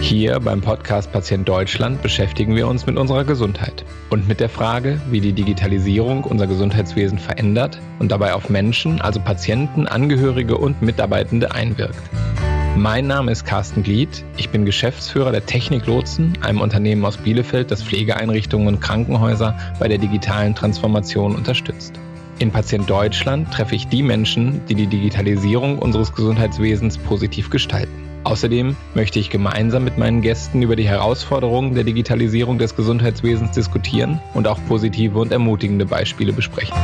Hier beim Podcast Patient Deutschland beschäftigen wir uns mit unserer Gesundheit und mit der Frage, wie die Digitalisierung unser Gesundheitswesen verändert und dabei auf Menschen, also Patienten, Angehörige und Mitarbeitende einwirkt. Mein Name ist Carsten Glied. Ich bin Geschäftsführer der Technik Lotsen, einem Unternehmen aus Bielefeld, das Pflegeeinrichtungen und Krankenhäuser bei der digitalen Transformation unterstützt. In Patient Deutschland treffe ich die Menschen, die die Digitalisierung unseres Gesundheitswesens positiv gestalten. Außerdem möchte ich gemeinsam mit meinen Gästen über die Herausforderungen der Digitalisierung des Gesundheitswesens diskutieren und auch positive und ermutigende Beispiele besprechen.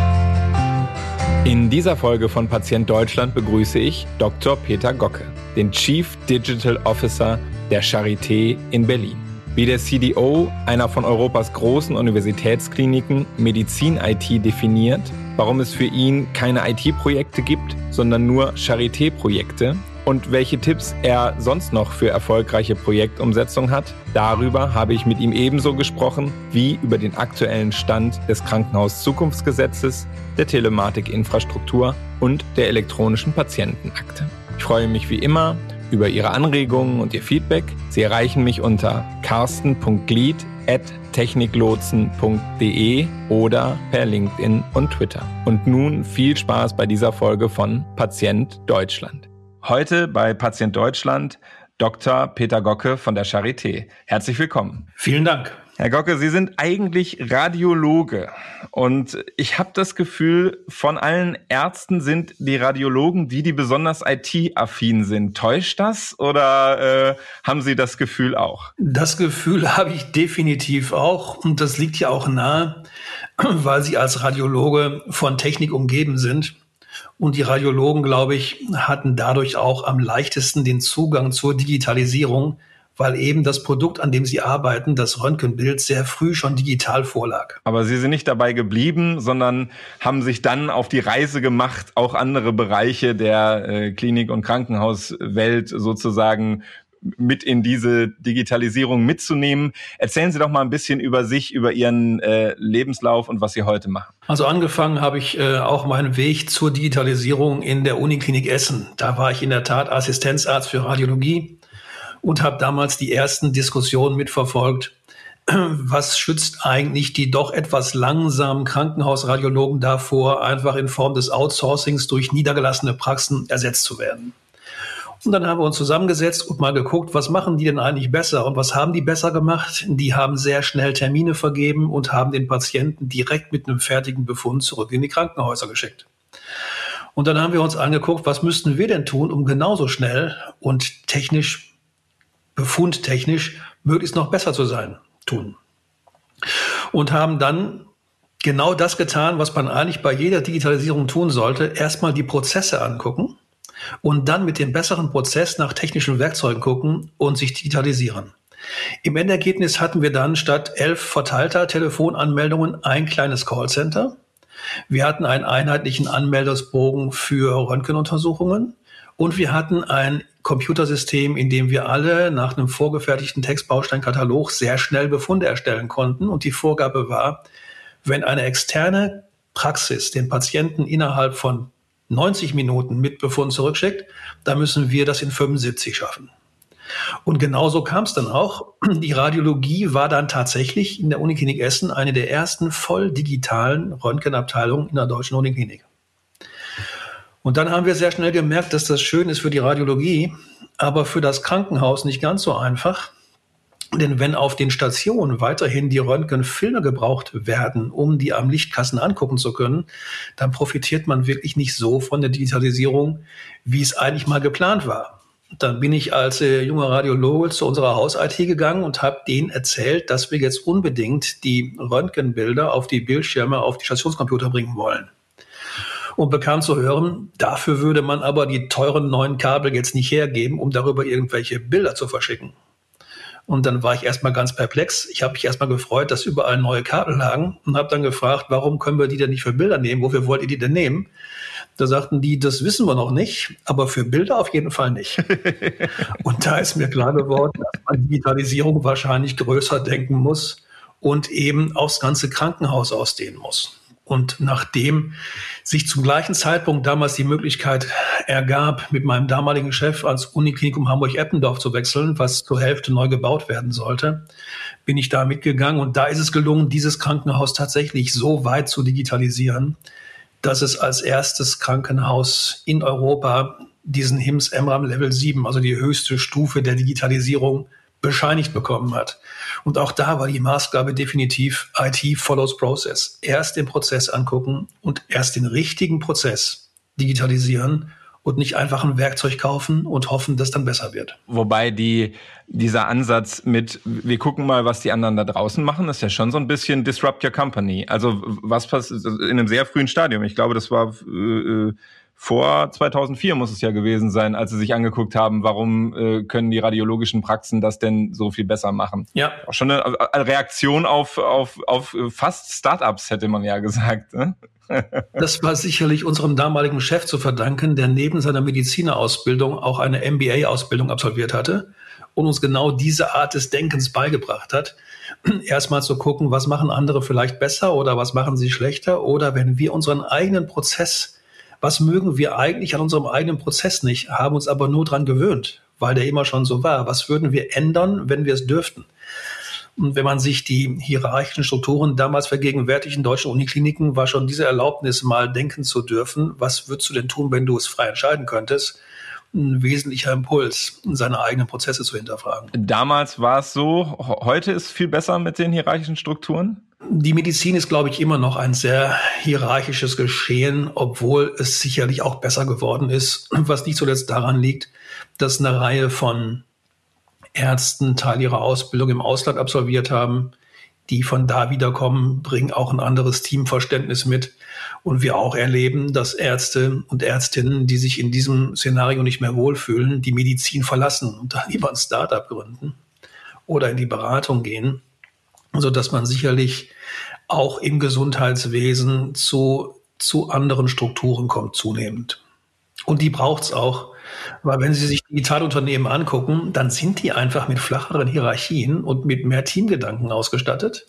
In dieser Folge von Patient Deutschland begrüße ich Dr. Peter Gocke, den Chief Digital Officer der Charité in Berlin. Wie der CDO einer von Europas großen Universitätskliniken Medizin-IT definiert, warum es für ihn keine IT-Projekte gibt, sondern nur Charité-Projekte und welche Tipps er sonst noch für erfolgreiche Projektumsetzung hat. Darüber habe ich mit ihm ebenso gesprochen wie über den aktuellen Stand des Krankenhaus-Zukunftsgesetzes, der Telematikinfrastruktur und der elektronischen Patientenakte. Ich freue mich wie immer über Ihre Anregungen und Ihr Feedback. Sie erreichen mich unter carsten.glied techniklotsen.de oder per LinkedIn und Twitter. Und nun viel Spaß bei dieser Folge von Patient Deutschland. Heute bei Patient Deutschland Dr. Peter Gocke von der Charité. Herzlich willkommen. Vielen Dank. Herr Gocke, Sie sind eigentlich Radiologe und ich habe das Gefühl, von allen Ärzten sind die Radiologen die, die besonders IT-affin sind. Täuscht das oder äh, haben Sie das Gefühl auch? Das Gefühl habe ich definitiv auch und das liegt ja auch nahe, weil Sie als Radiologe von Technik umgeben sind. Und die Radiologen, glaube ich, hatten dadurch auch am leichtesten den Zugang zur Digitalisierung, weil eben das Produkt, an dem Sie arbeiten, das Röntgenbild, sehr früh schon digital vorlag. Aber Sie sind nicht dabei geblieben, sondern haben sich dann auf die Reise gemacht, auch andere Bereiche der äh, Klinik- und Krankenhauswelt sozusagen mit in diese Digitalisierung mitzunehmen. Erzählen Sie doch mal ein bisschen über sich, über Ihren äh, Lebenslauf und was Sie heute machen. Also angefangen habe ich äh, auch meinen Weg zur Digitalisierung in der Uniklinik Essen. Da war ich in der Tat Assistenzarzt für Radiologie und habe damals die ersten Diskussionen mitverfolgt. Was schützt eigentlich die doch etwas langsamen Krankenhausradiologen davor, einfach in Form des Outsourcings durch niedergelassene Praxen ersetzt zu werden? Und dann haben wir uns zusammengesetzt und mal geguckt, was machen die denn eigentlich besser und was haben die besser gemacht? Die haben sehr schnell Termine vergeben und haben den Patienten direkt mit einem fertigen Befund zurück in die Krankenhäuser geschickt. Und dann haben wir uns angeguckt, was müssten wir denn tun, um genauso schnell und technisch befundtechnisch möglichst noch besser zu sein, tun. Und haben dann genau das getan, was man eigentlich bei jeder Digitalisierung tun sollte. Erstmal die Prozesse angucken und dann mit dem besseren Prozess nach technischen Werkzeugen gucken und sich digitalisieren. Im Endergebnis hatten wir dann statt elf verteilter Telefonanmeldungen ein kleines Callcenter. Wir hatten einen einheitlichen Anmeldungsbogen für Röntgenuntersuchungen und wir hatten ein Computersystem, in dem wir alle nach einem vorgefertigten Textbausteinkatalog sehr schnell Befunde erstellen konnten. Und die Vorgabe war, wenn eine externe Praxis den Patienten innerhalb von 90 Minuten mit Befund zurückschickt, dann müssen wir das in 75 schaffen. Und genauso kam es dann auch. Die Radiologie war dann tatsächlich in der Uniklinik Essen eine der ersten voll digitalen Röntgenabteilungen in der deutschen Uniklinik. Und dann haben wir sehr schnell gemerkt, dass das schön ist für die Radiologie, aber für das Krankenhaus nicht ganz so einfach. Denn wenn auf den Stationen weiterhin die Röntgenfilme gebraucht werden, um die am Lichtkassen angucken zu können, dann profitiert man wirklich nicht so von der Digitalisierung, wie es eigentlich mal geplant war. Dann bin ich als äh, junger Radiologe zu unserer Haus-IT gegangen und habe denen erzählt, dass wir jetzt unbedingt die Röntgenbilder auf die Bildschirme, auf die Stationscomputer bringen wollen und bekam zu hören, dafür würde man aber die teuren neuen Kabel jetzt nicht hergeben, um darüber irgendwelche Bilder zu verschicken. Und dann war ich erstmal ganz perplex. Ich habe mich erstmal gefreut, dass überall neue Kabel lagen und habe dann gefragt, warum können wir die denn nicht für Bilder nehmen? Wofür wollt ihr die denn nehmen? Da sagten die, das wissen wir noch nicht, aber für Bilder auf jeden Fall nicht. und da ist mir klar geworden, dass man Digitalisierung wahrscheinlich größer denken muss und eben aufs ganze Krankenhaus ausdehnen muss. Und nachdem sich zum gleichen Zeitpunkt damals die Möglichkeit ergab, mit meinem damaligen Chef ans Uniklinikum Hamburg-Eppendorf zu wechseln, was zur Hälfte neu gebaut werden sollte, bin ich da mitgegangen. Und da ist es gelungen, dieses Krankenhaus tatsächlich so weit zu digitalisieren, dass es als erstes Krankenhaus in Europa diesen HIMS MRAM Level 7, also die höchste Stufe der Digitalisierung, bescheinigt bekommen hat. Und auch da war die Maßgabe definitiv IT follows Process. Erst den Prozess angucken und erst den richtigen Prozess digitalisieren und nicht einfach ein Werkzeug kaufen und hoffen, dass dann besser wird. Wobei die, dieser Ansatz mit, wir gucken mal, was die anderen da draußen machen, ist ja schon so ein bisschen disrupt your company. Also was passiert in einem sehr frühen Stadium. Ich glaube, das war äh, vor 2004 muss es ja gewesen sein, als sie sich angeguckt haben, warum äh, können die radiologischen Praxen das denn so viel besser machen. Ja. Auch schon eine, eine Reaktion auf, auf, auf fast Startups, hätte man ja gesagt. Ne? Das war sicherlich unserem damaligen Chef zu verdanken, der neben seiner Medizinerausbildung auch eine MBA-Ausbildung absolviert hatte und uns genau diese Art des Denkens beigebracht hat. Erstmal zu gucken, was machen andere vielleicht besser oder was machen sie schlechter oder wenn wir unseren eigenen Prozess was mögen wir eigentlich an unserem eigenen Prozess nicht, haben uns aber nur dran gewöhnt, weil der immer schon so war. Was würden wir ändern, wenn wir es dürften? Und wenn man sich die hierarchischen Strukturen damals vergegenwärtigt in deutschen Unikliniken, war schon diese Erlaubnis, mal denken zu dürfen, was würdest du denn tun, wenn du es frei entscheiden könntest, ein wesentlicher Impuls, seine eigenen Prozesse zu hinterfragen. Damals war es so, heute ist viel besser mit den hierarchischen Strukturen? Die Medizin ist, glaube ich, immer noch ein sehr hierarchisches Geschehen, obwohl es sicherlich auch besser geworden ist, was nicht zuletzt daran liegt, dass eine Reihe von Ärzten Teil ihrer Ausbildung im Ausland absolviert haben, die von da wiederkommen, bringen auch ein anderes Teamverständnis mit. Und wir auch erleben, dass Ärzte und Ärztinnen, die sich in diesem Szenario nicht mehr wohlfühlen, die Medizin verlassen und dann lieber ein Startup gründen oder in die Beratung gehen so dass man sicherlich auch im Gesundheitswesen zu, zu anderen Strukturen kommt zunehmend. Und die braucht es auch, weil wenn Sie sich Digitalunternehmen angucken, dann sind die einfach mit flacheren Hierarchien und mit mehr Teamgedanken ausgestattet.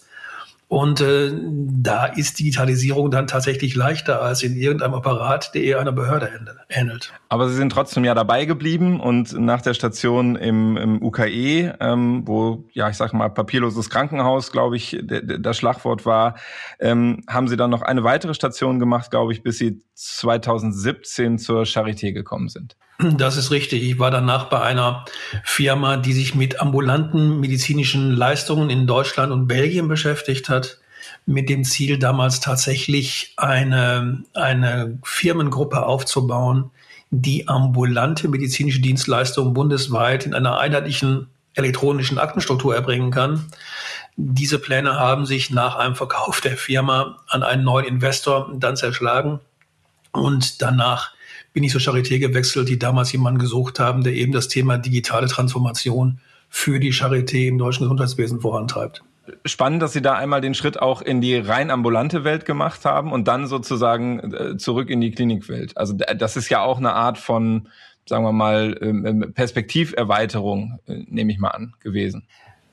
Und äh, da ist Digitalisierung dann tatsächlich leichter als in irgendeinem Apparat, der eher einer Behörde ähnelt. Aber Sie sind trotzdem ja dabei geblieben und nach der Station im, im UKE, ähm, wo, ja, ich sag mal, papierloses Krankenhaus, glaube ich, das Schlagwort war, ähm, haben Sie dann noch eine weitere Station gemacht, glaube ich, bis Sie 2017 zur Charité gekommen sind. Das ist richtig. Ich war danach bei einer Firma, die sich mit ambulanten medizinischen Leistungen in Deutschland und Belgien beschäftigt hat, mit dem Ziel damals tatsächlich eine, eine Firmengruppe aufzubauen, die ambulante medizinische Dienstleistungen bundesweit in einer einheitlichen elektronischen Aktenstruktur erbringen kann. Diese Pläne haben sich nach einem Verkauf der Firma an einen neuen Investor dann zerschlagen und danach bin ich zur Charité gewechselt, die damals jemanden gesucht haben, der eben das Thema digitale Transformation für die Charité im deutschen Gesundheitswesen vorantreibt. Spannend, dass Sie da einmal den Schritt auch in die rein ambulante Welt gemacht haben und dann sozusagen äh, zurück in die Klinikwelt. Also das ist ja auch eine Art von, sagen wir mal, ähm, ähm, Perspektiverweiterung, äh, nehme ich mal an, gewesen.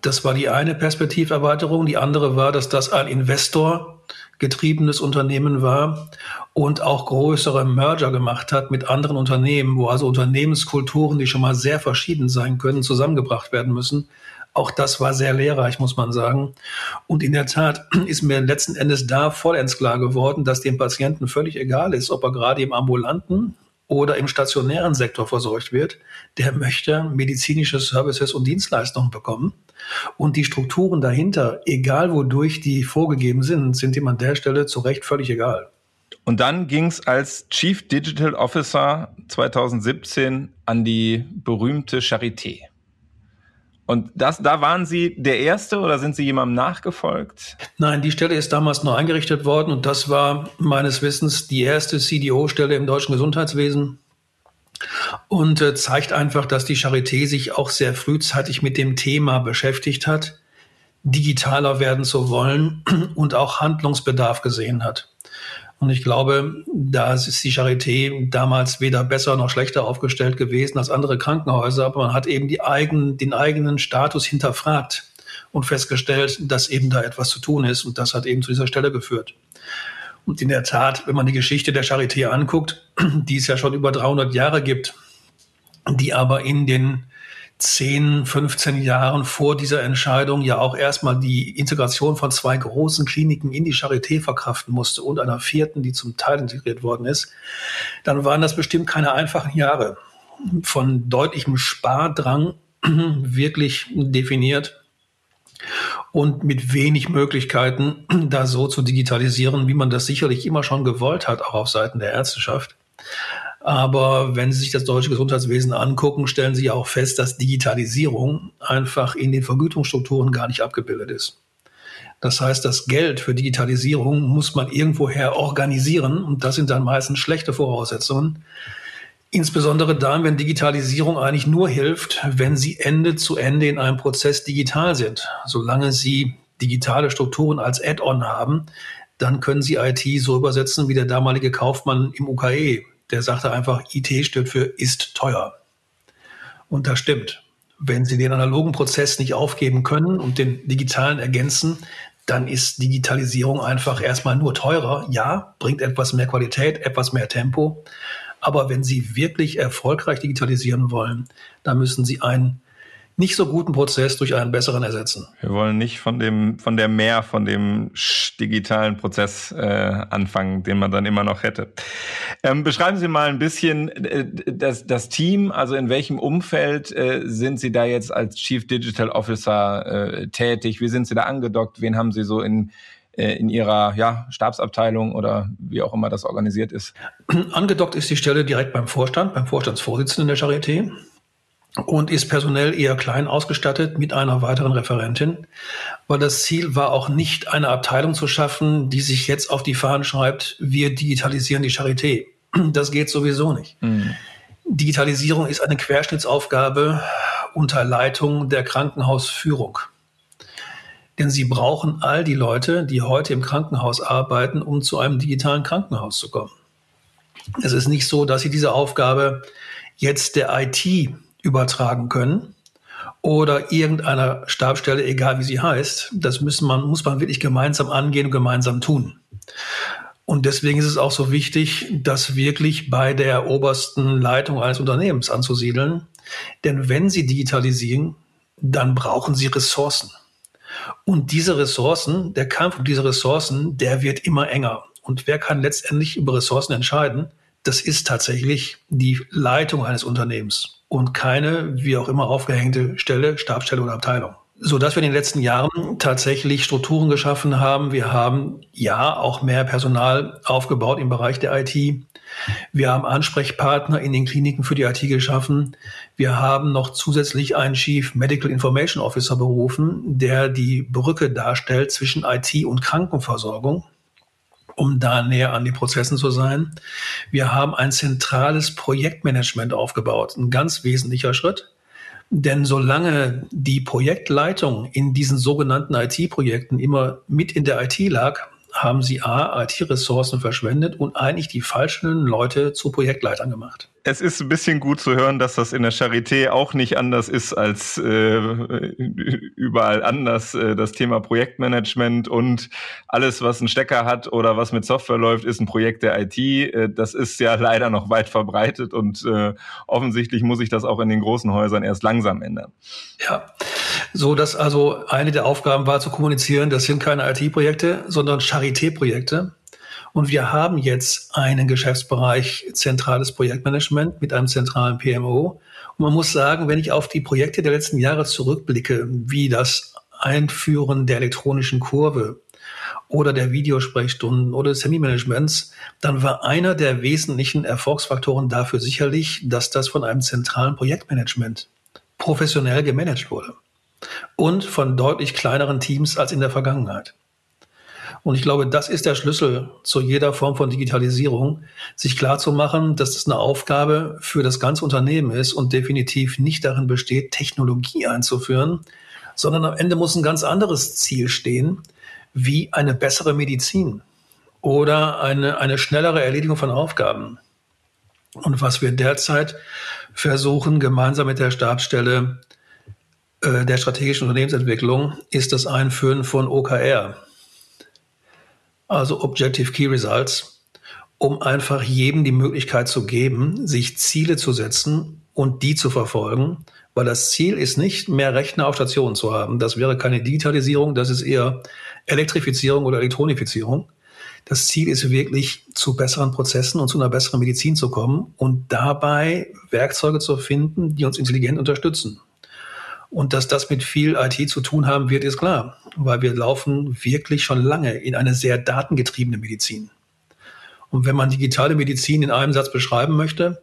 Das war die eine Perspektiverweiterung. Die andere war, dass das ein Investor getriebenes Unternehmen war und auch größere Merger gemacht hat mit anderen Unternehmen, wo also Unternehmenskulturen, die schon mal sehr verschieden sein können, zusammengebracht werden müssen. Auch das war sehr lehrreich, muss man sagen. Und in der Tat ist mir letzten Endes da vollends klar geworden, dass dem Patienten völlig egal ist, ob er gerade im ambulanten oder im stationären Sektor versorgt wird. Der möchte medizinische Services und Dienstleistungen bekommen. Und die Strukturen dahinter, egal wodurch die vorgegeben sind, sind ihm an der Stelle zu Recht völlig egal. Und dann ging es als Chief Digital Officer 2017 an die berühmte Charité. Und das, da waren Sie der Erste oder sind Sie jemandem nachgefolgt? Nein, die Stelle ist damals neu eingerichtet worden und das war meines Wissens die erste CDO-Stelle im deutschen Gesundheitswesen und äh, zeigt einfach, dass die Charité sich auch sehr frühzeitig mit dem Thema beschäftigt hat, digitaler werden zu wollen und auch Handlungsbedarf gesehen hat. Und ich glaube, da ist die Charité damals weder besser noch schlechter aufgestellt gewesen als andere Krankenhäuser, aber man hat eben die eigenen, den eigenen Status hinterfragt und festgestellt, dass eben da etwas zu tun ist. Und das hat eben zu dieser Stelle geführt. Und in der Tat, wenn man die Geschichte der Charité anguckt, die es ja schon über 300 Jahre gibt, die aber in den 10, 15 Jahren vor dieser Entscheidung ja auch erstmal die Integration von zwei großen Kliniken in die Charité verkraften musste und einer vierten, die zum Teil integriert worden ist, dann waren das bestimmt keine einfachen Jahre von deutlichem Spardrang wirklich definiert und mit wenig Möglichkeiten, da so zu digitalisieren, wie man das sicherlich immer schon gewollt hat, auch auf Seiten der Ärzteschaft. Aber wenn Sie sich das deutsche Gesundheitswesen angucken, stellen Sie auch fest, dass Digitalisierung einfach in den Vergütungsstrukturen gar nicht abgebildet ist. Das heißt, das Geld für Digitalisierung muss man irgendwoher organisieren und das sind dann meistens schlechte Voraussetzungen. Insbesondere dann, wenn Digitalisierung eigentlich nur hilft, wenn sie Ende zu Ende in einem Prozess digital sind. Solange Sie digitale Strukturen als Add-on haben, dann können Sie IT so übersetzen wie der damalige Kaufmann im UKE, der sagte einfach, IT steht für ist teuer. Und das stimmt. Wenn Sie den analogen Prozess nicht aufgeben können und den digitalen ergänzen, dann ist Digitalisierung einfach erstmal nur teurer. Ja, bringt etwas mehr Qualität, etwas mehr Tempo. Aber wenn Sie wirklich erfolgreich digitalisieren wollen, dann müssen Sie ein nicht so guten Prozess durch einen besseren ersetzen. Wir wollen nicht von dem, von der Mehr, von dem digitalen Prozess äh, anfangen, den man dann immer noch hätte. Ähm, beschreiben Sie mal ein bisschen äh, das, das Team, also in welchem Umfeld äh, sind Sie da jetzt als Chief Digital Officer äh, tätig? Wie sind Sie da angedockt? Wen haben Sie so in äh, in ihrer ja, Stabsabteilung oder wie auch immer das organisiert ist? Angedockt ist die Stelle direkt beim Vorstand, beim Vorstandsvorsitzenden der Charité und ist personell eher klein ausgestattet mit einer weiteren Referentin, weil das Ziel war auch nicht eine Abteilung zu schaffen, die sich jetzt auf die Fahnen schreibt, wir digitalisieren die Charité. Das geht sowieso nicht. Mhm. Digitalisierung ist eine Querschnittsaufgabe unter Leitung der Krankenhausführung. Denn sie brauchen all die Leute, die heute im Krankenhaus arbeiten, um zu einem digitalen Krankenhaus zu kommen. Es ist nicht so, dass sie diese Aufgabe jetzt der IT übertragen können oder irgendeiner Stabstelle, egal wie sie heißt. Das müssen man, muss man wirklich gemeinsam angehen und gemeinsam tun. Und deswegen ist es auch so wichtig, das wirklich bei der obersten Leitung eines Unternehmens anzusiedeln. Denn wenn Sie digitalisieren, dann brauchen Sie Ressourcen. Und diese Ressourcen, der Kampf um diese Ressourcen, der wird immer enger. Und wer kann letztendlich über Ressourcen entscheiden? Das ist tatsächlich die Leitung eines Unternehmens und keine, wie auch immer, aufgehängte Stelle, Stabstelle oder Abteilung. So dass wir in den letzten Jahren tatsächlich Strukturen geschaffen haben. Wir haben ja auch mehr Personal aufgebaut im Bereich der IT. Wir haben Ansprechpartner in den Kliniken für die IT geschaffen. Wir haben noch zusätzlich einen Chief Medical Information Officer berufen, der die Brücke darstellt zwischen IT und Krankenversorgung um da näher an den Prozessen zu sein. Wir haben ein zentrales Projektmanagement aufgebaut, ein ganz wesentlicher Schritt. Denn solange die Projektleitung in diesen sogenannten IT-Projekten immer mit in der IT lag, haben sie A, IT-Ressourcen verschwendet und eigentlich die falschen Leute zu Projektleitern gemacht es ist ein bisschen gut zu hören, dass das in der Charité auch nicht anders ist als äh, überall anders. Äh, das Thema Projektmanagement und alles, was einen Stecker hat oder was mit Software läuft, ist ein Projekt der IT. Äh, das ist ja leider noch weit verbreitet und äh, offensichtlich muss sich das auch in den großen Häusern erst langsam ändern. Ja, so dass also eine der Aufgaben war zu kommunizieren, das sind keine IT-Projekte, sondern Charité-Projekte. Und wir haben jetzt einen Geschäftsbereich zentrales Projektmanagement mit einem zentralen PMO. Und man muss sagen, wenn ich auf die Projekte der letzten Jahre zurückblicke, wie das Einführen der elektronischen Kurve oder der Videosprechstunden oder des Terminmanagements, dann war einer der wesentlichen Erfolgsfaktoren dafür sicherlich, dass das von einem zentralen Projektmanagement professionell gemanagt wurde und von deutlich kleineren Teams als in der Vergangenheit. Und ich glaube, das ist der Schlüssel zu jeder Form von Digitalisierung, sich klar zu machen, dass das eine Aufgabe für das ganze Unternehmen ist und definitiv nicht darin besteht, Technologie einzuführen, sondern am Ende muss ein ganz anderes Ziel stehen, wie eine bessere Medizin oder eine, eine schnellere Erledigung von Aufgaben. Und was wir derzeit versuchen, gemeinsam mit der Stabsstelle äh, der strategischen Unternehmensentwicklung, ist das Einführen von OKR. also Objective Key Results, um einfach jedem die Möglichkeit zu geben, sich Ziele zu setzen und die zu verfolgen, weil das Ziel ist nicht, mehr Rechner auf Stationen zu haben. Das wäre keine Digitalisierung, das ist eher Elektrifizierung oder Elektronifizierung. Das Ziel ist wirklich, zu besseren Prozessen und zu einer besseren Medizin zu kommen und dabei Werkzeuge zu finden, die uns intelligent unterstützen. Und dass das mit viel IT zu tun haben wird, ist klar, weil wir laufen wirklich schon lange in eine sehr datengetriebene Medizin. Und wenn man digitale Medizin in einem Satz beschreiben möchte,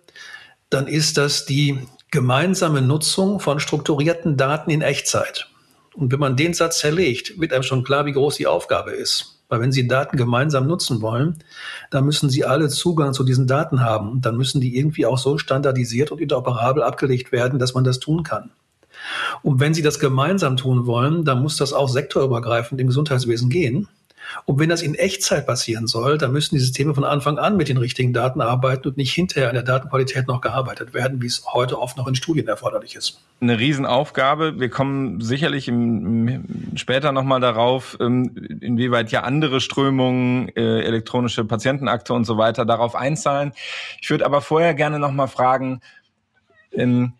dann ist das die gemeinsame Nutzung von strukturierten Daten in Echtzeit. Und wenn man den Satz zerlegt, wird einem schon klar, wie groß die Aufgabe ist. Weil wenn Sie Daten gemeinsam nutzen wollen, dann müssen Sie alle Zugang zu diesen Daten haben. dann müssen die irgendwie auch so standardisiert und interoperabel abgelegt werden, dass man das tun kann. Und wenn Sie das gemeinsam tun wollen, dann muss das auch sektorübergreifend im Gesundheitswesen gehen. Und wenn das in Echtzeit passieren soll, dann müssen die Systeme von Anfang an mit den richtigen Daten arbeiten und nicht hinterher an der Datenqualität noch gearbeitet werden, wie es heute oft noch in Studien erforderlich ist. Eine Riesenaufgabe. Wir kommen sicherlich im, später nochmal darauf, ähm, inwieweit ja andere Strömungen, äh, elektronische Patientenakte und so weiter darauf einzahlen. Ich würde aber vorher gerne nochmal fragen, ähm,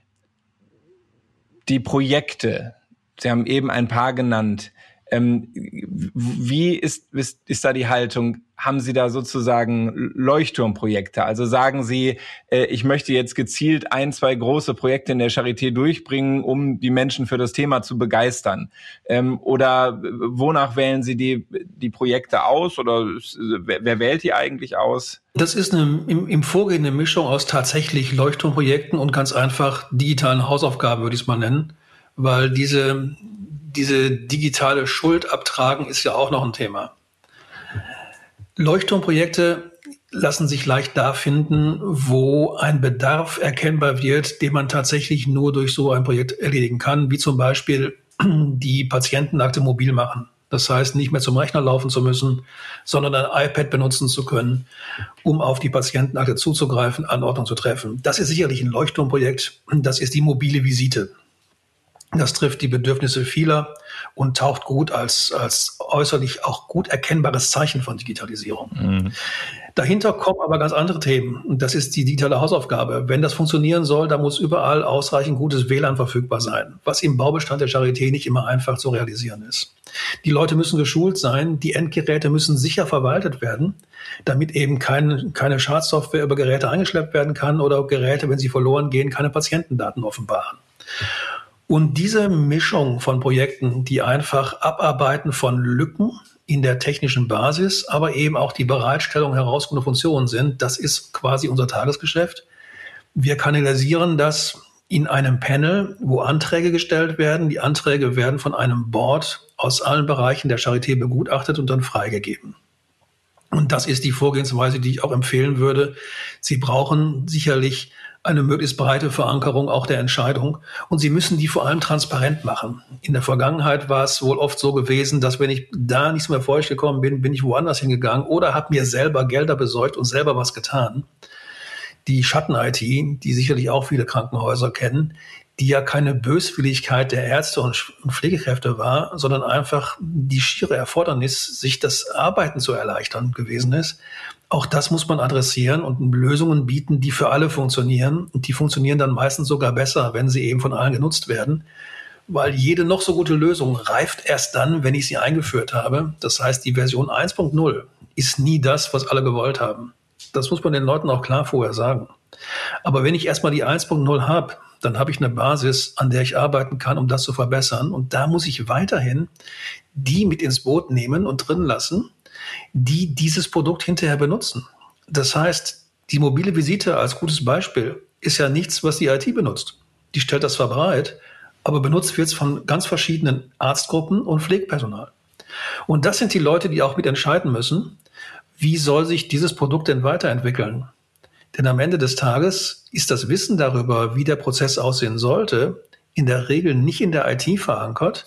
die Projekte, Sie haben eben ein paar genannt, ähm, wie ist, ist, ist da die Haltung? Haben Sie da sozusagen Leuchtturmprojekte? Also sagen Sie, äh, ich möchte jetzt gezielt ein, zwei große Projekte in der Charité durchbringen, um die Menschen für das Thema zu begeistern? Ähm, oder wonach wählen Sie die, die Projekte aus? Oder wer, wer wählt die eigentlich aus? Das ist eine, im, im Vorgehen eine Mischung aus tatsächlich Leuchtturmprojekten und ganz einfach digitalen Hausaufgaben, würde ich es mal nennen. Weil diese, diese digitale Schuld abtragen ist ja auch noch ein Thema. Leuchtturmprojekte lassen sich leicht da finden, wo ein Bedarf erkennbar wird, den man tatsächlich nur durch so ein Projekt erledigen kann, wie zum Beispiel die Patientenakte mobil machen. Das heißt, nicht mehr zum Rechner laufen zu müssen, sondern ein iPad benutzen zu können, um auf die Patientenakte zuzugreifen, Anordnung zu treffen. Das ist sicherlich ein Leuchtturmprojekt. Das ist die mobile Visite. Das trifft die Bedürfnisse vieler und taucht gut als, als äußerlich auch gut erkennbares Zeichen von Digitalisierung. Mhm. Dahinter kommen aber ganz andere Themen. Und das ist die digitale Hausaufgabe. Wenn das funktionieren soll, dann muss überall ausreichend gutes WLAN verfügbar sein, was im Baubestand der Charité nicht immer einfach zu realisieren ist. Die Leute müssen geschult sein, die Endgeräte müssen sicher verwaltet werden, damit eben kein, keine Schadsoftware über Geräte eingeschleppt werden kann oder Geräte, wenn sie verloren gehen, keine Patientendaten offenbaren. Und diese Mischung von Projekten, die einfach Abarbeiten von Lücken in der technischen Basis, aber eben auch die Bereitstellung herausgefundener Funktionen sind, das ist quasi unser Tagesgeschäft. Wir kanalisieren das in einem Panel, wo Anträge gestellt werden. Die Anträge werden von einem Board aus allen Bereichen der Charité begutachtet und dann freigegeben. Und das ist die Vorgehensweise, die ich auch empfehlen würde. Sie brauchen sicherlich eine möglichst breite Verankerung auch der Entscheidung. Und sie müssen die vor allem transparent machen. In der Vergangenheit war es wohl oft so gewesen, dass wenn ich da nichts mehr vorgekommen gekommen bin, bin ich woanders hingegangen oder habe mir selber Gelder besorgt und selber was getan. Die Schatten-IT, die sicherlich auch viele Krankenhäuser kennen, die ja keine Böswilligkeit der Ärzte und Pflegekräfte war, sondern einfach die schiere Erfordernis, sich das Arbeiten zu erleichtern gewesen ist, auch das muss man adressieren und Lösungen bieten, die für alle funktionieren. Und die funktionieren dann meistens sogar besser, wenn sie eben von allen genutzt werden. Weil jede noch so gute Lösung reift erst dann, wenn ich sie eingeführt habe. Das heißt, die Version 1.0 ist nie das, was alle gewollt haben. Das muss man den Leuten auch klar vorher sagen. Aber wenn ich erstmal die 1.0 habe, dann habe ich eine Basis, an der ich arbeiten kann, um das zu verbessern. Und da muss ich weiterhin die mit ins Boot nehmen und drin lassen, die dieses Produkt hinterher benutzen. Das heißt, die mobile Visite als gutes Beispiel ist ja nichts, was die IT benutzt. Die stellt das zwar bereit, aber benutzt wird es von ganz verschiedenen Arztgruppen und Pflegepersonal. Und das sind die Leute, die auch mitentscheiden müssen, wie soll sich dieses Produkt denn weiterentwickeln. Denn am Ende des Tages ist das Wissen darüber, wie der Prozess aussehen sollte, in der Regel nicht in der IT verankert,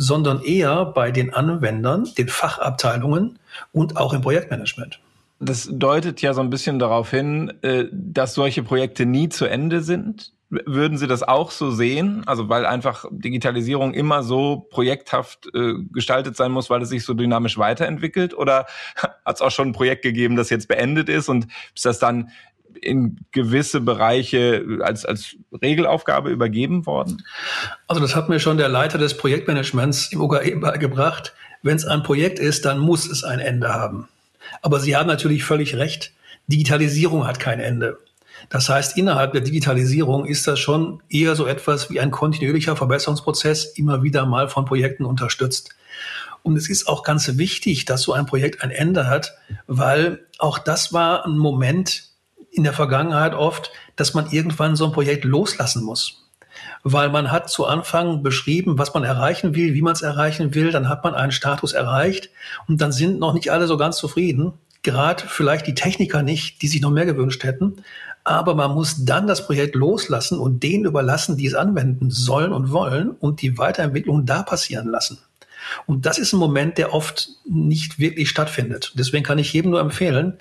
sondern eher bei den Anwendern, den Fachabteilungen und auch im Projektmanagement. Das deutet ja so ein bisschen darauf hin, äh, dass solche Projekte nie zu Ende sind. Würden Sie das auch so sehen? Also weil einfach Digitalisierung immer so projekthaft äh, gestaltet sein muss, weil es sich so dynamisch weiterentwickelt? Oder hat es auch schon ein Projekt gegeben, das jetzt beendet ist und ist das dann in gewisse Bereiche als, als Regelaufgabe übergeben worden? Also das hat mir schon der Leiter des Projektmanagements im UGE beigebracht. Wenn es ein Projekt ist, dann muss es ein Ende haben. Aber Sie haben natürlich völlig recht. Digitalisierung hat kein Ende. Das heißt, innerhalb der Digitalisierung ist das schon eher so etwas wie ein kontinuierlicher Verbesserungsprozess, immer wieder mal von Projekten unterstützt. Und es ist auch ganz wichtig, dass so ein Projekt ein Ende hat, weil auch das war ein Moment in der Vergangenheit oft, dass man irgendwann so ein Projekt loslassen muss weil man hat zu Anfang beschrieben, was man erreichen will, wie man es erreichen will, dann hat man einen Status erreicht und dann sind noch nicht alle so ganz zufrieden, gerade vielleicht die Techniker nicht, die sich noch mehr gewünscht hätten, aber man muss dann das Projekt loslassen und denen überlassen, die es anwenden sollen und wollen und die Weiterentwicklung da passieren lassen. Und das ist ein Moment, der oft nicht wirklich stattfindet. Deswegen kann ich jedem nur empfehlen,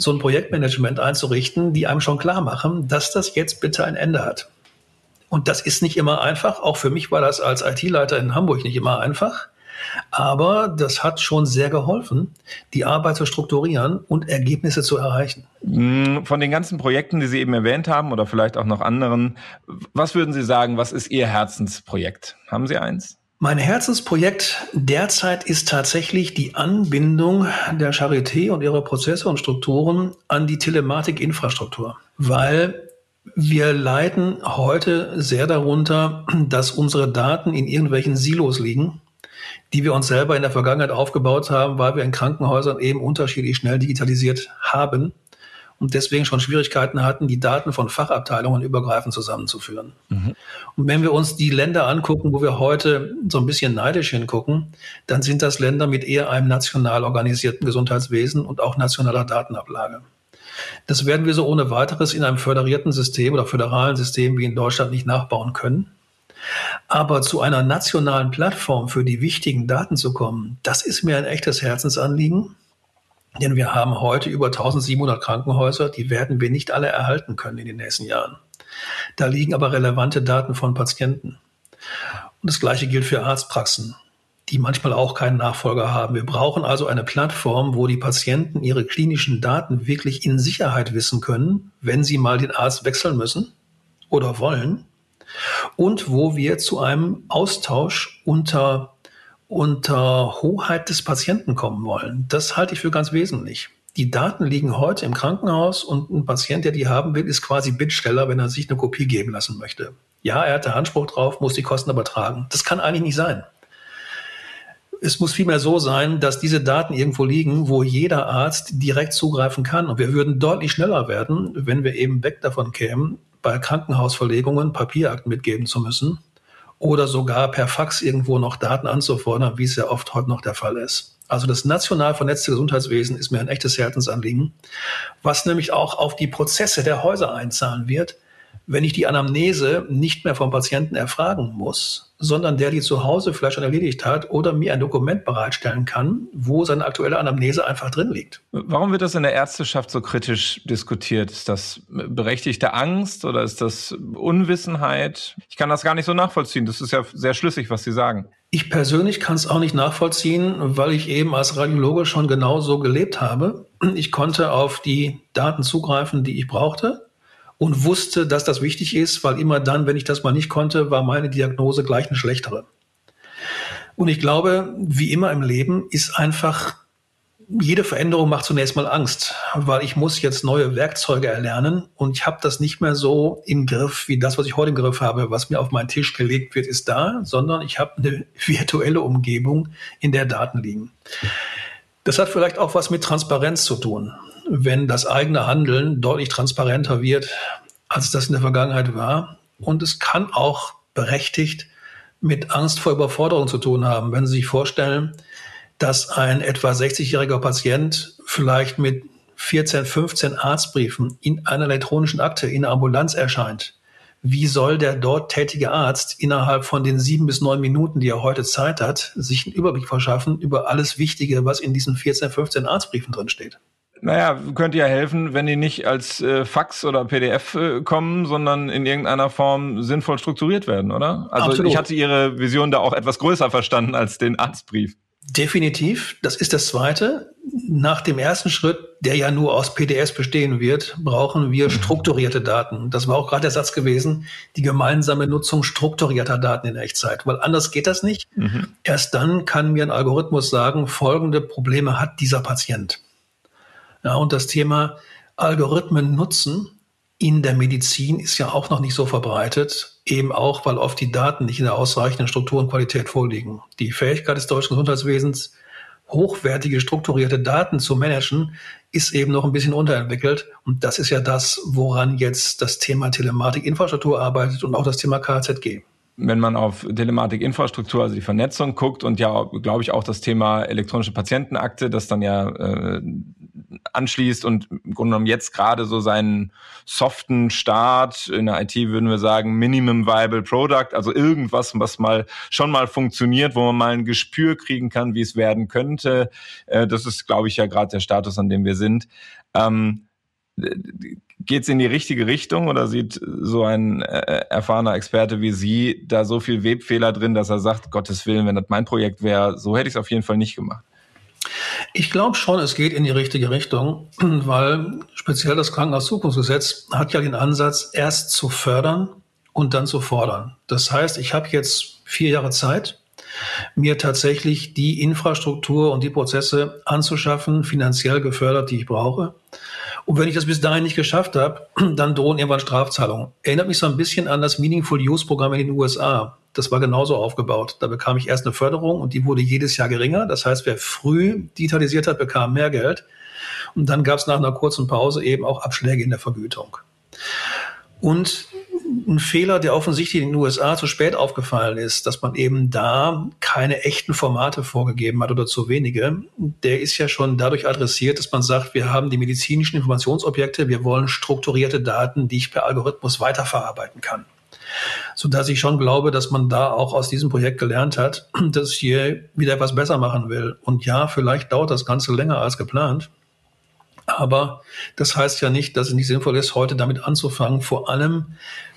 so ein Projektmanagement einzurichten, die einem schon klar machen, dass das jetzt bitte ein Ende hat. Und das ist nicht immer einfach. Auch für mich war das als IT-Leiter in Hamburg nicht immer einfach. Aber das hat schon sehr geholfen, die Arbeit zu strukturieren und Ergebnisse zu erreichen. Mm, von den ganzen Projekten, die Sie eben erwähnt haben oder vielleicht auch noch anderen, was würden Sie sagen, was ist Ihr Herzensprojekt? Haben Sie eins? Mein Herzensprojekt derzeit ist tatsächlich die Anbindung der Charité und ihrer Prozesse und Strukturen an die Telematikinfrastruktur, weil wir leiden heute sehr darunter, dass unsere Daten in irgendwelchen Silos liegen, die wir uns selber in der Vergangenheit aufgebaut haben, weil wir in Krankenhäusern eben unterschiedlich schnell digitalisiert haben und deswegen schon Schwierigkeiten hatten, die Daten von Fachabteilungen übergreifend zusammenzuführen. Mhm. Und wenn wir uns die Länder angucken, wo wir heute so ein bisschen neidisch hingucken, dann sind das Länder mit eher einem national organisierten Gesundheitswesen und auch nationaler Datenablage. Das werden wir so ohne weiteres in einem föderierten System oder föderalen System wie in Deutschland nicht nachbauen können. Aber zu einer nationalen Plattform für die wichtigen Daten zu kommen, das ist mir ein echtes Herzensanliegen. Denn wir haben heute über 1700 Krankenhäuser, die werden wir nicht alle erhalten können in den nächsten Jahren. Da liegen aber relevante Daten von Patienten. Und das Gleiche gilt für Arztpraxen die manchmal auch keinen Nachfolger haben. Wir brauchen also eine Plattform, wo die Patienten ihre klinischen Daten wirklich in Sicherheit wissen können, wenn sie mal den Arzt wechseln müssen oder wollen. Und wo wir zu einem Austausch unter, unter Hoheit des Patienten kommen wollen. Das halte ich für ganz wesentlich. Die Daten liegen heute im Krankenhaus und ein Patient, der die haben will, ist quasi Bittsteller, wenn er sich eine Kopie geben lassen möchte. Ja, er hat da Anspruch drauf, muss die Kosten aber tragen. Das kann eigentlich nicht sein es muss vielmehr so sein, dass diese Daten irgendwo liegen, wo jeder Arzt direkt zugreifen kann. Und wir würden deutlich schneller werden, wenn wir eben weg davon kämen, bei Krankenhausverlegungen Papierakten mitgeben zu müssen oder sogar per Fax irgendwo noch Daten anzufordern, wie es ja oft heute noch der Fall ist. Also das national vernetzte Gesundheitswesen ist mir ein echtes Herzensanliegen, was nämlich auch auf die Prozesse der Häuser einzahlen wird, wenn ich die Anamnese nicht mehr vom Patienten erfragen muss, sondern der die zu Hause vielleicht schon erledigt hat oder mir ein Dokument bereitstellen kann, wo seine aktuelle Anamnese einfach drin liegt. Warum wird das in der Ärzteschaft so kritisch diskutiert? Ist das berechtigte Angst oder ist das Unwissenheit? Ich kann das gar nicht so nachvollziehen. Das ist ja sehr schlüssig, was Sie sagen. Ich persönlich kann es auch nicht nachvollziehen, weil ich eben als Radiologe schon genauso gelebt habe. Ich konnte auf die Daten zugreifen, die ich brauchte und wusste, dass das wichtig ist, weil immer dann, wenn ich das mal nicht konnte, war meine Diagnose gleich eine schlechtere. Und ich glaube, wie immer im Leben ist einfach jede Veränderung macht zunächst mal Angst, weil ich muss jetzt neue Werkzeuge erlernen und ich habe das nicht mehr so im Griff wie das, was ich heute im Griff habe, was mir auf meinen Tisch gelegt wird, ist da, sondern ich habe eine virtuelle Umgebung, in der Daten liegen. Das hat vielleicht auch was mit Transparenz zu tun wenn das eigene Handeln deutlich transparenter wird, als das in der Vergangenheit war. Und es kann auch berechtigt mit Angst vor Überforderung zu tun haben. Wenn Sie sich vorstellen, dass ein etwa 60-jähriger Patient vielleicht mit 14, 15 Arztbriefen in einer elektronischen Akte in der Ambulanz erscheint, wie soll der dort tätige Arzt innerhalb von den sieben bis neun Minuten, die er heute Zeit hat, sich einen Überblick verschaffen über alles Wichtige, was in diesen 14, 15 Arztbriefen drin steht? Naja, könnte ja helfen, wenn die nicht als äh, Fax oder PDF äh, kommen, sondern in irgendeiner Form sinnvoll strukturiert werden, oder? Also Absolut. ich hatte Ihre Vision da auch etwas größer verstanden als den Arztbrief. Definitiv. Das ist das Zweite. Nach dem ersten Schritt, der ja nur aus PDS bestehen wird, brauchen wir mhm. strukturierte Daten. Das war auch gerade der Satz gewesen, die gemeinsame Nutzung strukturierter Daten in Echtzeit. Weil anders geht das nicht. Mhm. Erst dann kann mir ein Algorithmus sagen, folgende Probleme hat dieser Patient. Ja, und das Thema Algorithmen nutzen in der Medizin ist ja auch noch nicht so verbreitet, eben auch, weil oft die Daten nicht in der ausreichenden Struktur und Qualität vorliegen. Die Fähigkeit des deutschen Gesundheitswesens, hochwertige, strukturierte Daten zu managen, ist eben noch ein bisschen unterentwickelt. Und das ist ja das, woran jetzt das Thema Telematik-Infrastruktur arbeitet und auch das Thema KZG wenn man auf Telematik-Infrastruktur, also die Vernetzung guckt und ja, glaube ich, auch das Thema elektronische Patientenakte, das dann ja äh, anschließt und im Grunde genommen jetzt gerade so seinen soften Start in der IT würden wir sagen Minimum Viable Product, also irgendwas, was mal schon mal funktioniert, wo man mal ein Gespür kriegen kann, wie es werden könnte. Äh, das ist, glaube ich, ja gerade der Status, an dem wir sind. Ähm, Geht es in die richtige Richtung oder sieht so ein äh, erfahrener Experte wie Sie da so viel Webfehler drin, dass er sagt, Gottes Willen, wenn das mein Projekt wäre, so hätte ich es auf jeden Fall nicht gemacht? Ich glaube schon, es geht in die richtige Richtung, weil speziell das Krankenhauszukunftsgesetz hat ja den Ansatz, erst zu fördern und dann zu fordern. Das heißt, ich habe jetzt vier Jahre Zeit, mir tatsächlich die Infrastruktur und die Prozesse anzuschaffen, finanziell gefördert, die ich brauche. Und wenn ich das bis dahin nicht geschafft habe, dann drohen irgendwann Strafzahlungen. Erinnert mich so ein bisschen an das Meaningful Use Programm in den USA. Das war genauso aufgebaut. Da bekam ich erst eine Förderung und die wurde jedes Jahr geringer. Das heißt, wer früh digitalisiert hat, bekam mehr Geld. Und dann gab es nach einer kurzen Pause eben auch Abschläge in der Vergütung. Und ein Fehler, der offensichtlich in den USA zu spät aufgefallen ist, dass man eben da keine echten Formate vorgegeben hat oder zu wenige, der ist ja schon dadurch adressiert, dass man sagt, wir haben die medizinischen Informationsobjekte, wir wollen strukturierte Daten, die ich per Algorithmus weiterverarbeiten kann. So dass ich schon glaube, dass man da auch aus diesem Projekt gelernt hat, dass hier wieder etwas besser machen will. Und ja, vielleicht dauert das Ganze länger als geplant. Aber das heißt ja nicht, dass es nicht sinnvoll ist, heute damit anzufangen. Vor allem,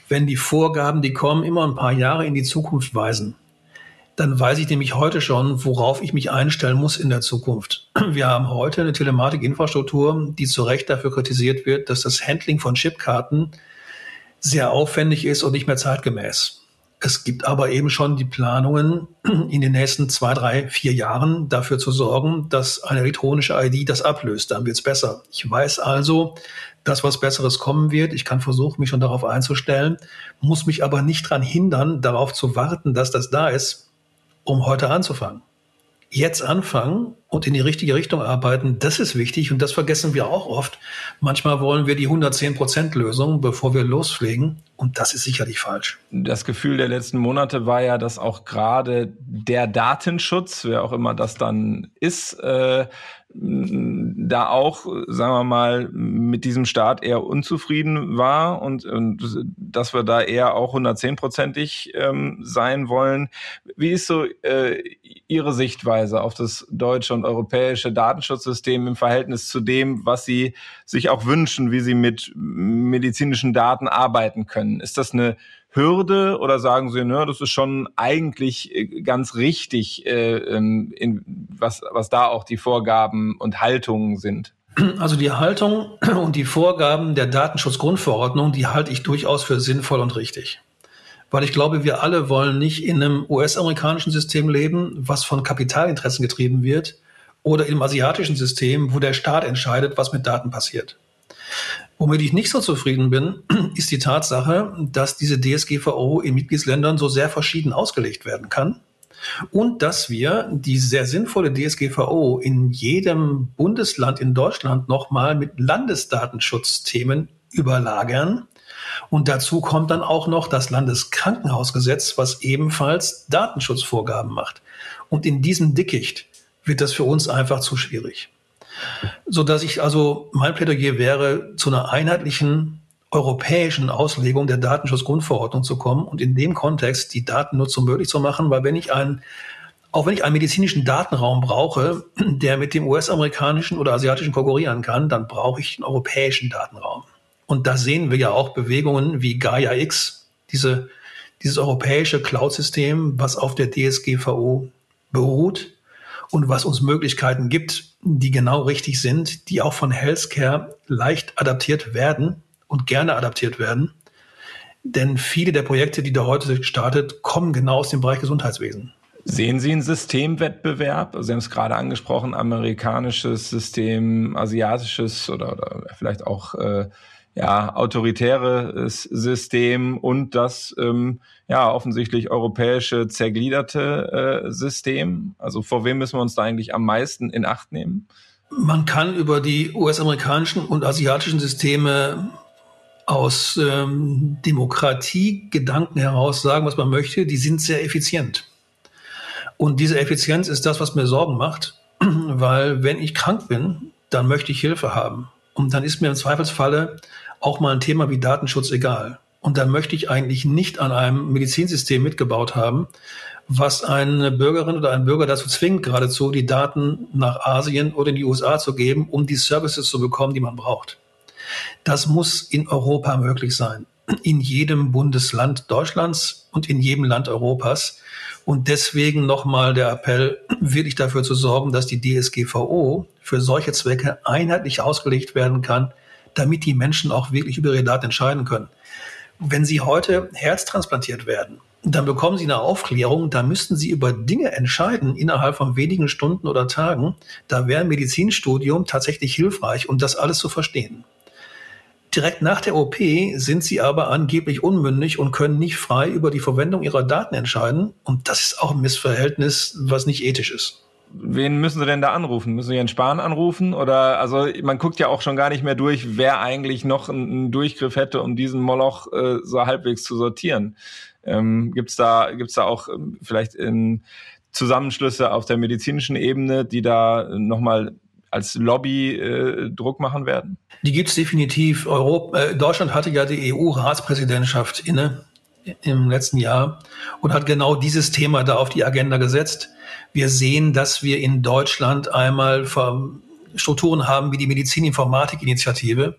wenn die Vorgaben, die kommen, immer ein paar Jahre in die Zukunft weisen. Dann weiß ich nämlich heute schon, worauf ich mich einstellen muss in der Zukunft. Wir haben heute eine Telematikinfrastruktur, die zu Recht dafür kritisiert wird, dass das Handling von Chipkarten sehr aufwendig ist und nicht mehr zeitgemäß. Es gibt aber eben schon die Planungen, in den nächsten zwei, drei, vier Jahren dafür zu sorgen, dass eine elektronische ID das ablöst. Dann wird es besser. Ich weiß also, dass was Besseres kommen wird. Ich kann versuchen, mich schon darauf einzustellen, muss mich aber nicht daran hindern, darauf zu warten, dass das da ist, um heute anzufangen jetzt anfangen und in die richtige Richtung arbeiten, das ist wichtig und das vergessen wir auch oft. Manchmal wollen wir die 110% Lösung, bevor wir losfliegen und das ist sicherlich falsch. Das Gefühl der letzten Monate war ja, dass auch gerade der Datenschutz, wer auch immer das dann ist, äh, da auch, sagen wir mal, mit diesem Start eher unzufrieden war und, und dass wir da eher auch 110-prozentig ähm, sein wollen. Wie ist so äh, Ihre Sichtweise auf das deutsche und europäische Datenschutzsystem im Verhältnis zu dem, was Sie sich auch wünschen, wie Sie mit medizinischen Daten arbeiten können? Ist das eine Hürde oder sagen Sie, ne, das ist schon eigentlich äh, ganz richtig, äh, ähm, in, was, was da auch die Vorgaben und Haltungen sind? Also die Haltung und die Vorgaben der Datenschutzgrundverordnung, die halte ich durchaus für sinnvoll und richtig. Weil ich glaube, wir alle wollen nicht in einem US-amerikanischen System leben, was von Kapitalinteressen getrieben wird, oder im asiatischen System, wo der Staat entscheidet, was mit Daten passiert. Womit ich nicht so zufrieden bin, ist die Tatsache, dass diese DSGVO in Mitgliedsländern so sehr verschieden ausgelegt werden kann und dass wir die sehr sinnvolle DSGVO in jedem Bundesland in Deutschland nochmal mit Landesdatenschutzthemen überlagern. Und dazu kommt dann auch noch das Landeskrankenhausgesetz, was ebenfalls Datenschutzvorgaben macht. Und in diesem Dickicht wird das für uns einfach zu schwierig so dass ich also mein Plädoyer wäre, zu einer einheitlichen europäischen Auslegung der Datenschutzgrundverordnung zu kommen und in dem Kontext die Datennutzung möglich zu machen, weil wenn ich ein auch wenn ich einen medizinischen Datenraum brauche, der mit dem US-amerikanischen oder asiatischen konkurrieren kann, dann brauche ich einen europäischen Datenraum. Und da sehen wir ja auch Bewegungen wie Gaia X, diese, dieses europäische Cloud-System, was auf der DSGVO beruht und was uns Möglichkeiten gibt, die genau richtig sind, die auch von Healthcare leicht adaptiert werden und gerne adaptiert werden. Denn viele der Projekte, die da heute gestartet, kommen genau aus dem Bereich Gesundheitswesen. Sehen Sie einen Systemwettbewerb? Sie haben es gerade angesprochen, amerikanisches System, asiatisches oder, oder vielleicht auch äh, ja, autoritäres System und das ähm, ja offensichtlich europäische zergliederte äh, System. Also vor wem müssen wir uns da eigentlich am meisten in Acht nehmen? Man kann über die US-amerikanischen und asiatischen Systeme aus ähm, Demokratiegedanken heraus sagen, was man möchte. Die sind sehr effizient. Und diese Effizienz ist das, was mir Sorgen macht, weil wenn ich krank bin, dann möchte ich Hilfe haben. Und dann ist mir im Zweifelsfalle auch mal ein Thema wie Datenschutz egal. Und dann möchte ich eigentlich nicht an einem Medizinsystem mitgebaut haben, was eine Bürgerin oder ein Bürger dazu zwingt, geradezu die Daten nach Asien oder in die USA zu geben, um die Services zu bekommen, die man braucht. Das muss in Europa möglich sein. In jedem Bundesland Deutschlands und in jedem Land Europas. Und deswegen nochmal der Appell, wirklich dafür zu sorgen, dass die DSGVO für solche Zwecke einheitlich ausgelegt werden kann, damit die Menschen auch wirklich über ihre Daten entscheiden können. Wenn Sie heute herztransplantiert werden, dann bekommen Sie eine Aufklärung, da müssten Sie über Dinge entscheiden innerhalb von wenigen Stunden oder Tagen. Da wäre ein Medizinstudium tatsächlich hilfreich, um das alles zu verstehen. Direkt nach der OP sind sie aber angeblich unmündig und können nicht frei über die Verwendung ihrer Daten entscheiden. Und das ist auch ein Missverhältnis, was nicht ethisch ist. Wen müssen sie denn da anrufen? Müssen sie Jens Spahn anrufen? Oder also man guckt ja auch schon gar nicht mehr durch, wer eigentlich noch einen Durchgriff hätte, um diesen Moloch äh, so halbwegs zu sortieren. Ähm, gibt's da gibt's da auch ähm, vielleicht in Zusammenschlüsse auf der medizinischen Ebene, die da nochmal als Lobby äh, Druck machen werden? Die gibt es definitiv. Europa, äh, Deutschland hatte ja die EU-Ratspräsidentschaft inne im letzten Jahr und hat genau dieses Thema da auf die Agenda gesetzt. Wir sehen, dass wir in Deutschland einmal Strukturen haben wie die Medizininformatik-Initiative,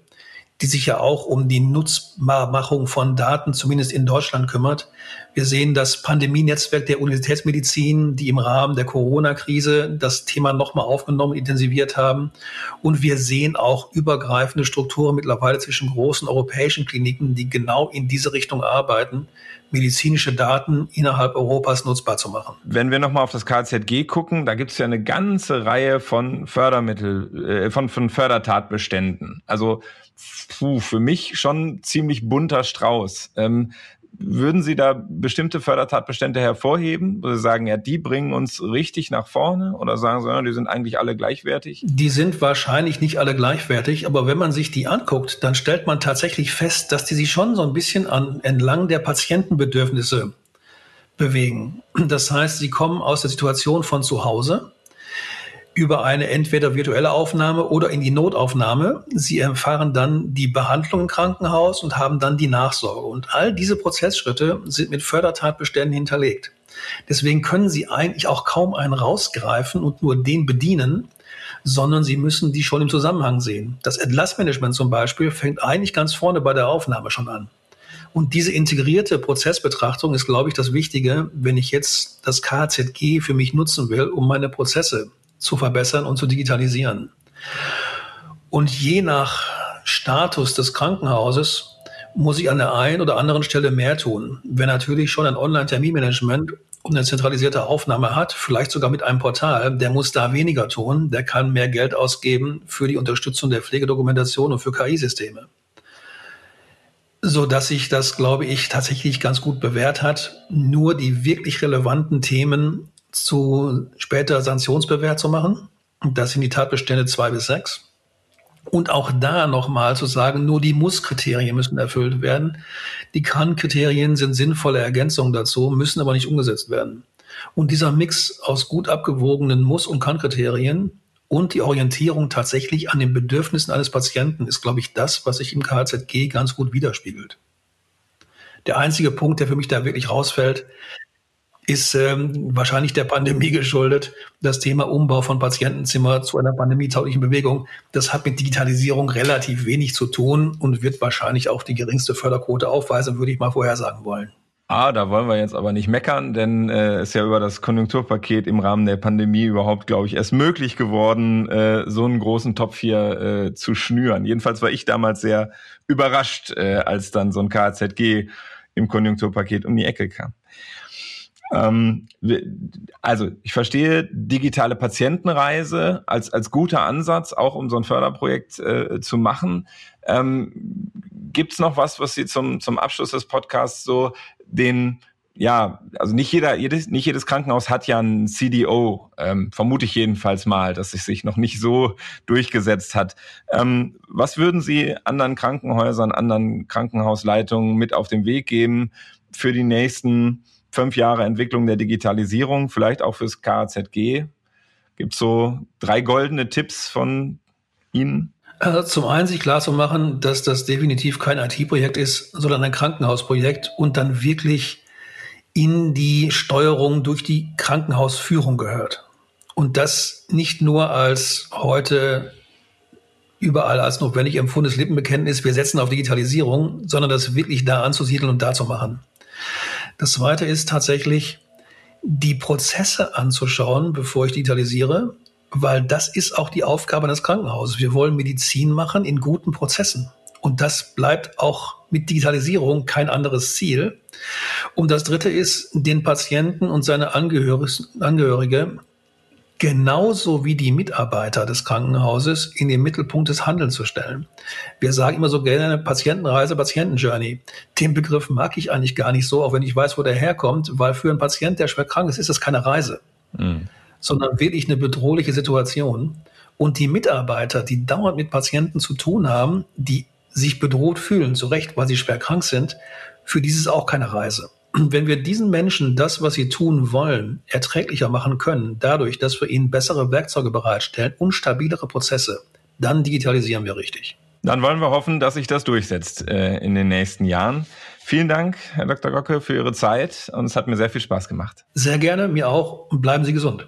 die sich ja auch um die Nutzbarmachung von Daten zumindest in Deutschland kümmert. Wir sehen das Pandemienetzwerk der Universitätsmedizin, die im Rahmen der Corona-Krise das Thema nochmal aufgenommen, intensiviert haben. Und wir sehen auch übergreifende Strukturen mittlerweile zwischen großen europäischen Kliniken, die genau in diese Richtung arbeiten, medizinische Daten innerhalb Europas nutzbar zu machen. Wenn wir nochmal auf das KZG gucken, da gibt es ja eine ganze Reihe von Fördermittel, äh, von, von Fördertatbeständen. Also puh, für mich schon ziemlich bunter Strauß. Ähm, würden Sie da bestimmte Fördertatbestände hervorheben, wo Sie sagen, ja, die bringen uns richtig nach vorne? Oder sagen Sie, ja, die sind eigentlich alle gleichwertig? Die sind wahrscheinlich nicht alle gleichwertig, aber wenn man sich die anguckt, dann stellt man tatsächlich fest, dass die sich schon so ein bisschen an, entlang der Patientenbedürfnisse bewegen. Das heißt, sie kommen aus der Situation von zu Hause über eine entweder virtuelle Aufnahme oder in die Notaufnahme. Sie erfahren dann die Behandlung im Krankenhaus und haben dann die Nachsorge. Und all diese Prozessschritte sind mit Fördertatbeständen hinterlegt. Deswegen können Sie eigentlich auch kaum einen rausgreifen und nur den bedienen, sondern Sie müssen die schon im Zusammenhang sehen. Das Entlassmanagement zum Beispiel fängt eigentlich ganz vorne bei der Aufnahme schon an. Und diese integrierte Prozessbetrachtung ist, glaube ich, das Wichtige, wenn ich jetzt das KZG für mich nutzen will, um meine Prozesse zu verbessern und zu digitalisieren. Und je nach Status des Krankenhauses muss ich an der einen oder anderen Stelle mehr tun. Wer natürlich schon ein Online-Terminmanagement und eine zentralisierte Aufnahme hat, vielleicht sogar mit einem Portal, der muss da weniger tun. Der kann mehr Geld ausgeben für die Unterstützung der Pflegedokumentation und für KI-Systeme. So dass sich das, glaube ich, tatsächlich ganz gut bewährt hat, nur die wirklich relevanten Themen zu später sanktionsbewährt zu machen. Das sind die Tatbestände zwei bis sechs. Und auch da nochmal zu sagen, nur die Muss-Kriterien müssen erfüllt werden. Die Kann-Kriterien sind sinnvolle Ergänzungen dazu, müssen aber nicht umgesetzt werden. Und dieser Mix aus gut abgewogenen Muss- und Kann-Kriterien und die Orientierung tatsächlich an den Bedürfnissen eines Patienten ist, glaube ich, das, was sich im KZG ganz gut widerspiegelt. Der einzige Punkt, der für mich da wirklich rausfällt, ist ähm, wahrscheinlich der Pandemie geschuldet. Das Thema Umbau von Patientenzimmer zu einer pandemietauglichen Bewegung, das hat mit Digitalisierung relativ wenig zu tun und wird wahrscheinlich auch die geringste Förderquote aufweisen, würde ich mal vorhersagen wollen. Ah, da wollen wir jetzt aber nicht meckern, denn äh, ist ja über das Konjunkturpaket im Rahmen der Pandemie überhaupt, glaube ich, erst möglich geworden, äh, so einen großen Top 4 äh, zu schnüren. Jedenfalls war ich damals sehr überrascht, äh, als dann so ein KZG im Konjunkturpaket um die Ecke kam. Ähm, also ich verstehe digitale Patientenreise als, als guter Ansatz, auch um so ein Förderprojekt äh, zu machen. Ähm, Gibt es noch was, was Sie zum, zum Abschluss des Podcasts so den ja, also nicht jeder, jedes, nicht jedes Krankenhaus hat ja ein CDO, ähm, vermute ich jedenfalls mal, dass es sich noch nicht so durchgesetzt hat. Ähm, was würden Sie anderen Krankenhäusern, anderen Krankenhausleitungen mit auf den Weg geben für die nächsten fünf Jahre Entwicklung der Digitalisierung, vielleicht auch fürs KZG? Gibt es so drei goldene Tipps von Ihnen? Also zum einen sich klar zu machen, dass das definitiv kein IT-Projekt ist, sondern ein Krankenhausprojekt und dann wirklich in die Steuerung durch die Krankenhausführung gehört. Und das nicht nur als heute überall als notwendig empfundenes Lippenbekenntnis, wir setzen auf Digitalisierung, sondern das wirklich da anzusiedeln und da zu machen. Das zweite ist tatsächlich, die Prozesse anzuschauen, bevor ich digitalisiere, weil das ist auch die Aufgabe des Krankenhauses. Wir wollen Medizin machen in guten Prozessen. Und das bleibt auch mit Digitalisierung kein anderes Ziel. Und das Dritte ist, den Patienten und seine Angehörige genauso wie die Mitarbeiter des Krankenhauses in den Mittelpunkt des Handelns zu stellen. Wir sagen immer so gerne Patientenreise, Patientenjourney. Den Begriff mag ich eigentlich gar nicht so, auch wenn ich weiß, wo der herkommt, weil für einen Patienten, der schwer krank ist, ist das keine Reise, mhm. sondern wirklich eine bedrohliche Situation. Und die Mitarbeiter, die dauernd mit Patienten zu tun haben, die sich bedroht fühlen, zu Recht, weil sie schwer krank sind, für dieses auch keine Reise wenn wir diesen Menschen das, was sie tun wollen, erträglicher machen können, dadurch, dass wir ihnen bessere Werkzeuge bereitstellen und stabilere Prozesse, dann digitalisieren wir richtig. Dann wollen wir hoffen, dass sich das durchsetzt äh, in den nächsten Jahren. Vielen Dank, Herr Dr. Gocke, für Ihre Zeit und es hat mir sehr viel Spaß gemacht. Sehr gerne, mir auch und bleiben Sie gesund.